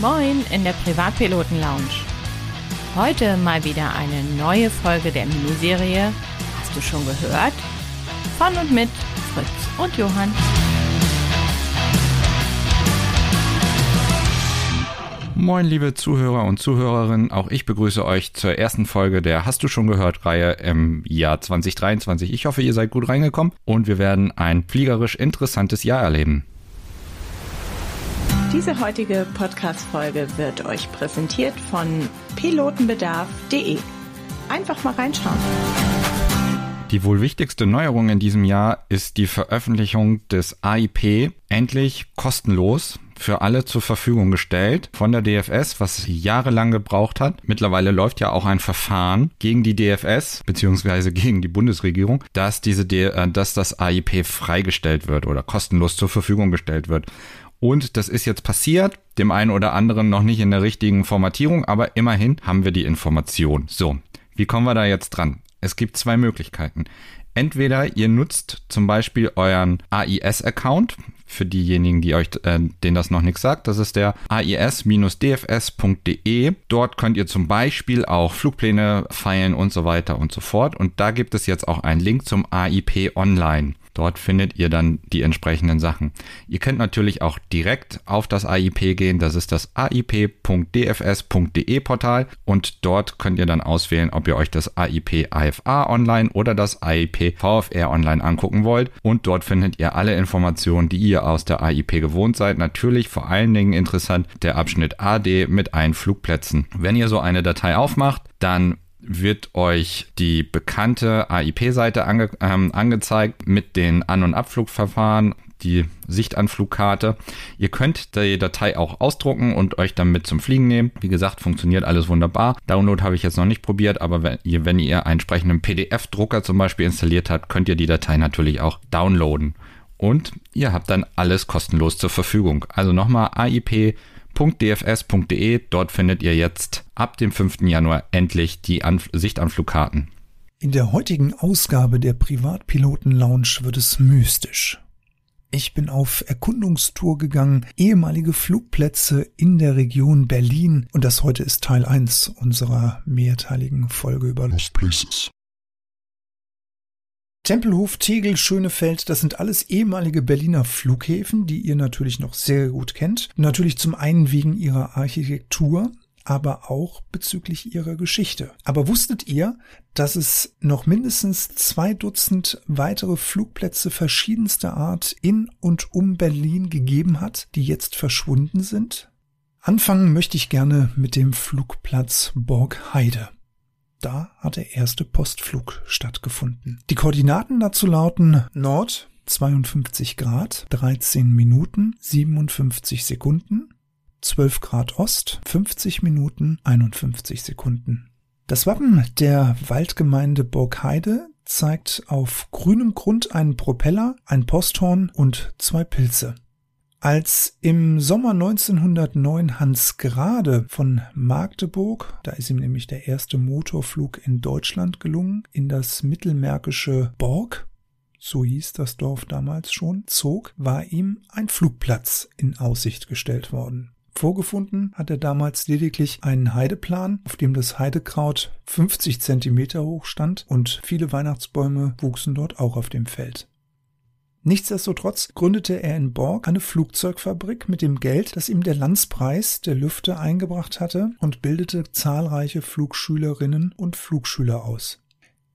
Moin in der Privatpiloten Lounge. Heute mal wieder eine neue Folge der Miniserie. Hast du schon gehört? Von und mit Fritz und Johann. Moin, liebe Zuhörer und Zuhörerinnen. Auch ich begrüße euch zur ersten Folge der Hast du schon gehört Reihe im Jahr 2023. Ich hoffe, ihr seid gut reingekommen und wir werden ein fliegerisch interessantes Jahr erleben. Diese heutige Podcast-Folge wird euch präsentiert von pilotenbedarf.de. Einfach mal reinschauen. Die wohl wichtigste Neuerung in diesem Jahr ist die Veröffentlichung des AIP endlich kostenlos für alle zur Verfügung gestellt von der DFS, was jahrelang gebraucht hat. Mittlerweile läuft ja auch ein Verfahren gegen die DFS beziehungsweise gegen die Bundesregierung, dass diese, äh, dass das AIP freigestellt wird oder kostenlos zur Verfügung gestellt wird. Und das ist jetzt passiert, dem einen oder anderen noch nicht in der richtigen Formatierung, aber immerhin haben wir die Information. So, wie kommen wir da jetzt dran? Es gibt zwei Möglichkeiten. Entweder ihr nutzt zum Beispiel euren AIS-Account, für diejenigen, die euch, äh, denen das noch nichts sagt, das ist der ais-dfs.de. Dort könnt ihr zum Beispiel auch Flugpläne feilen und so weiter und so fort. Und da gibt es jetzt auch einen Link zum AIP Online. Dort findet ihr dann die entsprechenden Sachen. Ihr könnt natürlich auch direkt auf das AIP gehen. Das ist das aip.dfs.de Portal und dort könnt ihr dann auswählen, ob ihr euch das AIP AFA online oder das AIP VFR online angucken wollt. Und dort findet ihr alle Informationen, die ihr aus der AIP gewohnt seid. Natürlich vor allen Dingen interessant der Abschnitt AD mit allen Flugplätzen. Wenn ihr so eine Datei aufmacht, dann wird euch die bekannte AIP-Seite ange ähm, angezeigt mit den An- und Abflugverfahren, die Sichtanflugkarte. Ihr könnt die Datei auch ausdrucken und euch dann mit zum Fliegen nehmen. Wie gesagt, funktioniert alles wunderbar. Download habe ich jetzt noch nicht probiert, aber wenn ihr, wenn ihr einen entsprechenden PDF-Drucker zum Beispiel installiert habt, könnt ihr die Datei natürlich auch downloaden. Und ihr habt dann alles kostenlos zur Verfügung. Also nochmal AIP www.dfs.de. Dort findet ihr jetzt ab dem 5. Januar endlich die Anf Sichtanflugkarten. In der heutigen Ausgabe der Privatpiloten Lounge wird es mystisch. Ich bin auf Erkundungstour gegangen, ehemalige Flugplätze in der Region Berlin und das heute ist Teil 1 unserer mehrteiligen Folge über Lost Places. Tempelhof, Tegel, Schönefeld, das sind alles ehemalige Berliner Flughäfen, die ihr natürlich noch sehr gut kennt. Natürlich zum einen wegen ihrer Architektur, aber auch bezüglich ihrer Geschichte. Aber wusstet ihr, dass es noch mindestens zwei Dutzend weitere Flugplätze verschiedenster Art in und um Berlin gegeben hat, die jetzt verschwunden sind? Anfangen möchte ich gerne mit dem Flugplatz Borgheide. Da hat der erste Postflug stattgefunden. Die Koordinaten dazu lauten Nord 52 Grad, 13 Minuten, 57 Sekunden, 12 Grad Ost, 50 Minuten, 51 Sekunden. Das Wappen der Waldgemeinde Burgheide zeigt auf grünem Grund einen Propeller, ein Posthorn und zwei Pilze. Als im Sommer 1909 Hans Grade von Magdeburg, da ist ihm nämlich der erste Motorflug in Deutschland gelungen, in das mittelmärkische Borg, so hieß das Dorf damals schon, zog, war ihm ein Flugplatz in Aussicht gestellt worden. Vorgefunden hat er damals lediglich einen Heideplan, auf dem das Heidekraut 50 Zentimeter hoch stand und viele Weihnachtsbäume wuchsen dort auch auf dem Feld. Nichtsdestotrotz gründete er in Borg eine Flugzeugfabrik mit dem Geld, das ihm der Landspreis der Lüfte eingebracht hatte und bildete zahlreiche Flugschülerinnen und Flugschüler aus.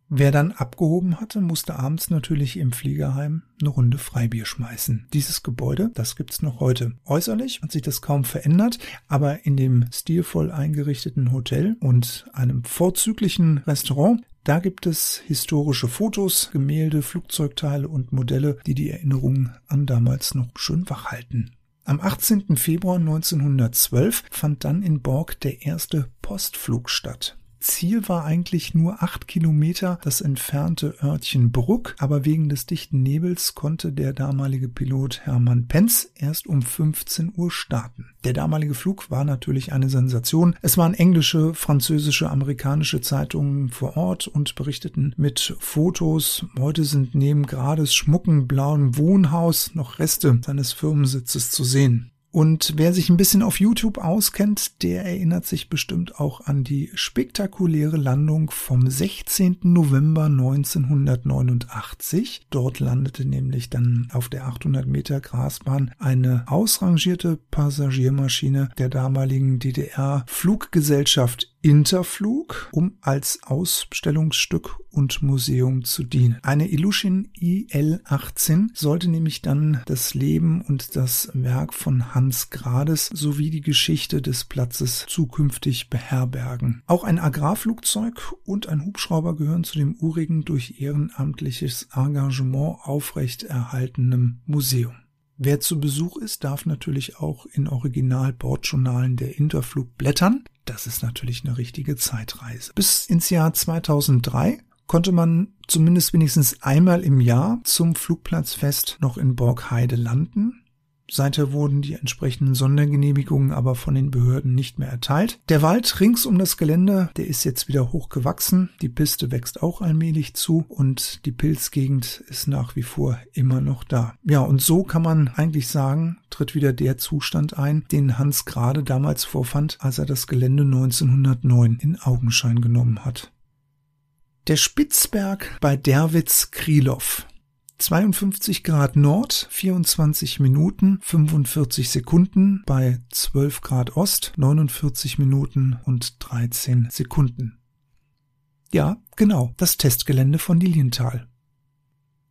Wer dann abgehoben hatte, musste abends natürlich im Fliegerheim eine Runde Freibier schmeißen. Dieses Gebäude, das gibt's noch heute. Äußerlich hat sich das kaum verändert, aber in dem stilvoll eingerichteten Hotel und einem vorzüglichen Restaurant da gibt es historische Fotos, Gemälde, Flugzeugteile und Modelle, die die Erinnerungen an damals noch schön wachhalten. Am 18. Februar 1912 fand dann in Borg der erste Postflug statt. Ziel war eigentlich nur acht Kilometer das entfernte Örtchen Bruck, aber wegen des dichten Nebels konnte der damalige Pilot Hermann Penz erst um 15 Uhr starten. Der damalige Flug war natürlich eine Sensation. Es waren englische, französische, amerikanische Zeitungen vor Ort und berichteten mit Fotos. Heute sind neben Grades schmucken blauen Wohnhaus noch Reste seines Firmensitzes zu sehen. Und wer sich ein bisschen auf YouTube auskennt, der erinnert sich bestimmt auch an die spektakuläre Landung vom 16. November 1989. Dort landete nämlich dann auf der 800 Meter Grasbahn eine ausrangierte Passagiermaschine der damaligen DDR-Fluggesellschaft Interflug, um als Ausstellungsstück und Museum zu dienen. Eine Ilyushin IL-18 sollte nämlich dann das Leben und das Werk von Hans Grades sowie die Geschichte des Platzes zukünftig beherbergen. Auch ein Agrarflugzeug und ein Hubschrauber gehören zu dem urigen durch ehrenamtliches Engagement aufrecht erhaltenen Museum. Wer zu Besuch ist, darf natürlich auch in Original-Bordjournalen der Interflug blättern. Das ist natürlich eine richtige Zeitreise. Bis ins Jahr 2003 konnte man zumindest wenigstens einmal im Jahr zum Flugplatzfest noch in Borgheide landen. Seither wurden die entsprechenden Sondergenehmigungen aber von den Behörden nicht mehr erteilt. Der Wald rings um das Gelände, der ist jetzt wieder hoch gewachsen. Die Piste wächst auch allmählich zu und die Pilzgegend ist nach wie vor immer noch da. Ja, und so kann man eigentlich sagen, tritt wieder der Zustand ein, den Hans gerade damals vorfand, als er das Gelände 1909 in Augenschein genommen hat. Der Spitzberg bei Derwitz-Krylov 52 Grad Nord, 24 Minuten, 45 Sekunden, bei 12 Grad Ost, 49 Minuten und 13 Sekunden. Ja, genau, das Testgelände von Lilienthal.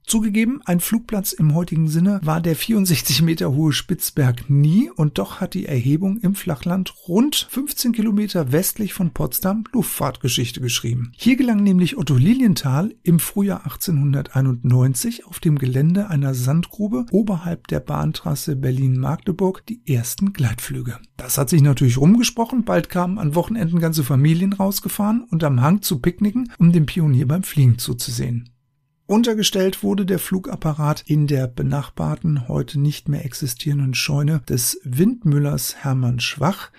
Zugegeben, ein Flugplatz im heutigen Sinne war der 64 Meter hohe Spitzberg nie und doch hat die Erhebung im Flachland rund 15 Kilometer westlich von Potsdam Luftfahrtgeschichte geschrieben. Hier gelang nämlich Otto Lilienthal im Frühjahr 1891 auf dem Gelände einer Sandgrube oberhalb der Bahntrasse Berlin-Magdeburg die ersten Gleitflüge. Das hat sich natürlich rumgesprochen, bald kamen an Wochenenden ganze Familien rausgefahren und am Hang zu picknicken, um dem Pionier beim Fliegen zuzusehen. Untergestellt wurde der Flugapparat in der benachbarten, heute nicht mehr existierenden Scheune des Windmüllers Hermann Schwach,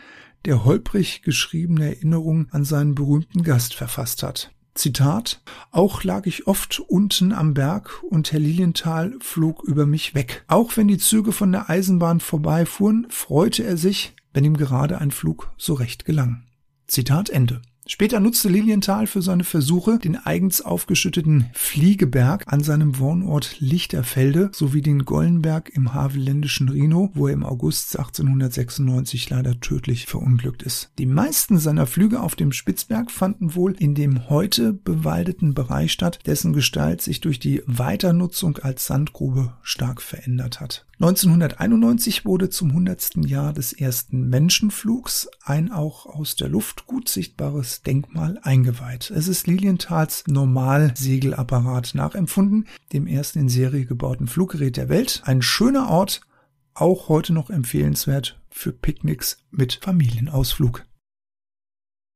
der holprig geschriebene Erinnerungen an seinen berühmten Gast verfasst hat. Zitat, auch lag ich oft unten am Berg und Herr Lilienthal flog über mich weg. Auch wenn die Züge von der Eisenbahn vorbeifuhren, freute er sich, wenn ihm gerade ein Flug so recht gelang. Zitat Ende. Später nutzte Lilienthal für seine Versuche den eigens aufgeschütteten Fliegeberg an seinem Wohnort Lichterfelde sowie den Gollenberg im havelländischen Rhino, wo er im August 1896 leider tödlich verunglückt ist. Die meisten seiner Flüge auf dem Spitzberg fanden wohl in dem heute bewaldeten Bereich statt, dessen Gestalt sich durch die Weiternutzung als Sandgrube stark verändert hat. 1991 wurde zum 100. Jahr des ersten Menschenflugs ein auch aus der Luft gut sichtbares Denkmal eingeweiht. Es ist Lilienthals Normalsegelapparat nachempfunden, dem ersten in Serie gebauten Fluggerät der Welt. Ein schöner Ort, auch heute noch empfehlenswert für Picknicks mit Familienausflug.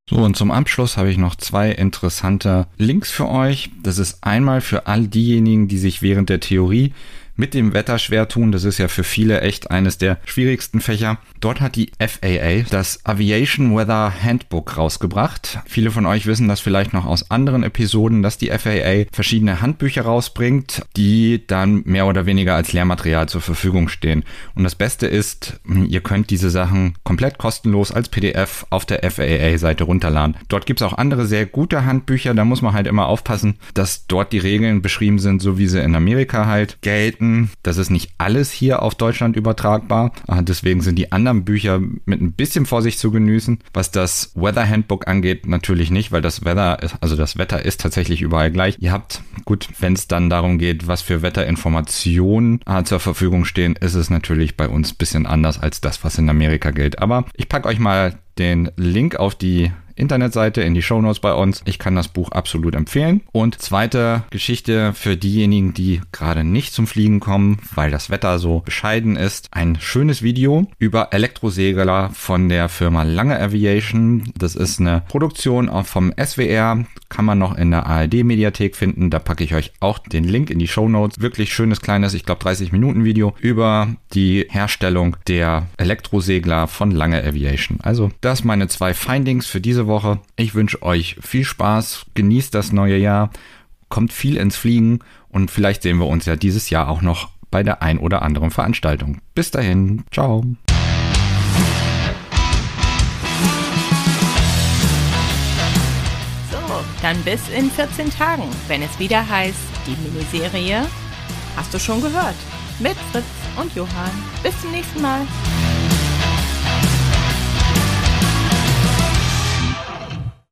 So, und zum Abschluss habe ich noch zwei interessante Links für euch. Das ist einmal für all diejenigen, die sich während der Theorie mit dem Wetter schwer tun. Das ist ja für viele echt eines der schwierigsten Fächer. Dort hat die FAA das Aviation Weather Handbook rausgebracht. Viele von euch wissen das vielleicht noch aus anderen Episoden, dass die FAA verschiedene Handbücher rausbringt, die dann mehr oder weniger als Lehrmaterial zur Verfügung stehen. Und das Beste ist, ihr könnt diese Sachen komplett kostenlos als PDF auf der FAA-Seite runterladen. Dort gibt es auch andere sehr gute Handbücher. Da muss man halt immer aufpassen, dass dort die Regeln beschrieben sind, so wie sie in Amerika halt gelten bedenken, das ist nicht alles hier auf Deutschland übertragbar. Ah, deswegen sind die anderen Bücher mit ein bisschen Vorsicht zu genießen. Was das Weather Handbook angeht, natürlich nicht, weil das Weather, ist, also das Wetter ist tatsächlich überall gleich. Ihr habt, gut, wenn es dann darum geht, was für Wetterinformationen ah, zur Verfügung stehen, ist es natürlich bei uns ein bisschen anders als das, was in Amerika gilt. Aber ich packe euch mal den Link auf die Internetseite in die Shownotes bei uns. Ich kann das Buch absolut empfehlen. Und zweite Geschichte für diejenigen, die gerade nicht zum Fliegen kommen, weil das Wetter so bescheiden ist. Ein schönes Video über Elektrosegler von der Firma Lange Aviation. Das ist eine Produktion vom SWR. Kann man noch in der ARD Mediathek finden. Da packe ich euch auch den Link in die Shownotes. Wirklich schönes kleines, ich glaube 30 Minuten Video über die Herstellung der Elektrosegler von Lange Aviation. Also das meine zwei Findings für diese Woche. Woche. Ich wünsche euch viel Spaß, genießt das neue Jahr, kommt viel ins Fliegen und vielleicht sehen wir uns ja dieses Jahr auch noch bei der ein oder anderen Veranstaltung. Bis dahin, ciao. So, dann bis in 14 Tagen, wenn es wieder heißt, die Miniserie Hast du schon gehört? Mit Fritz und Johann. Bis zum nächsten Mal.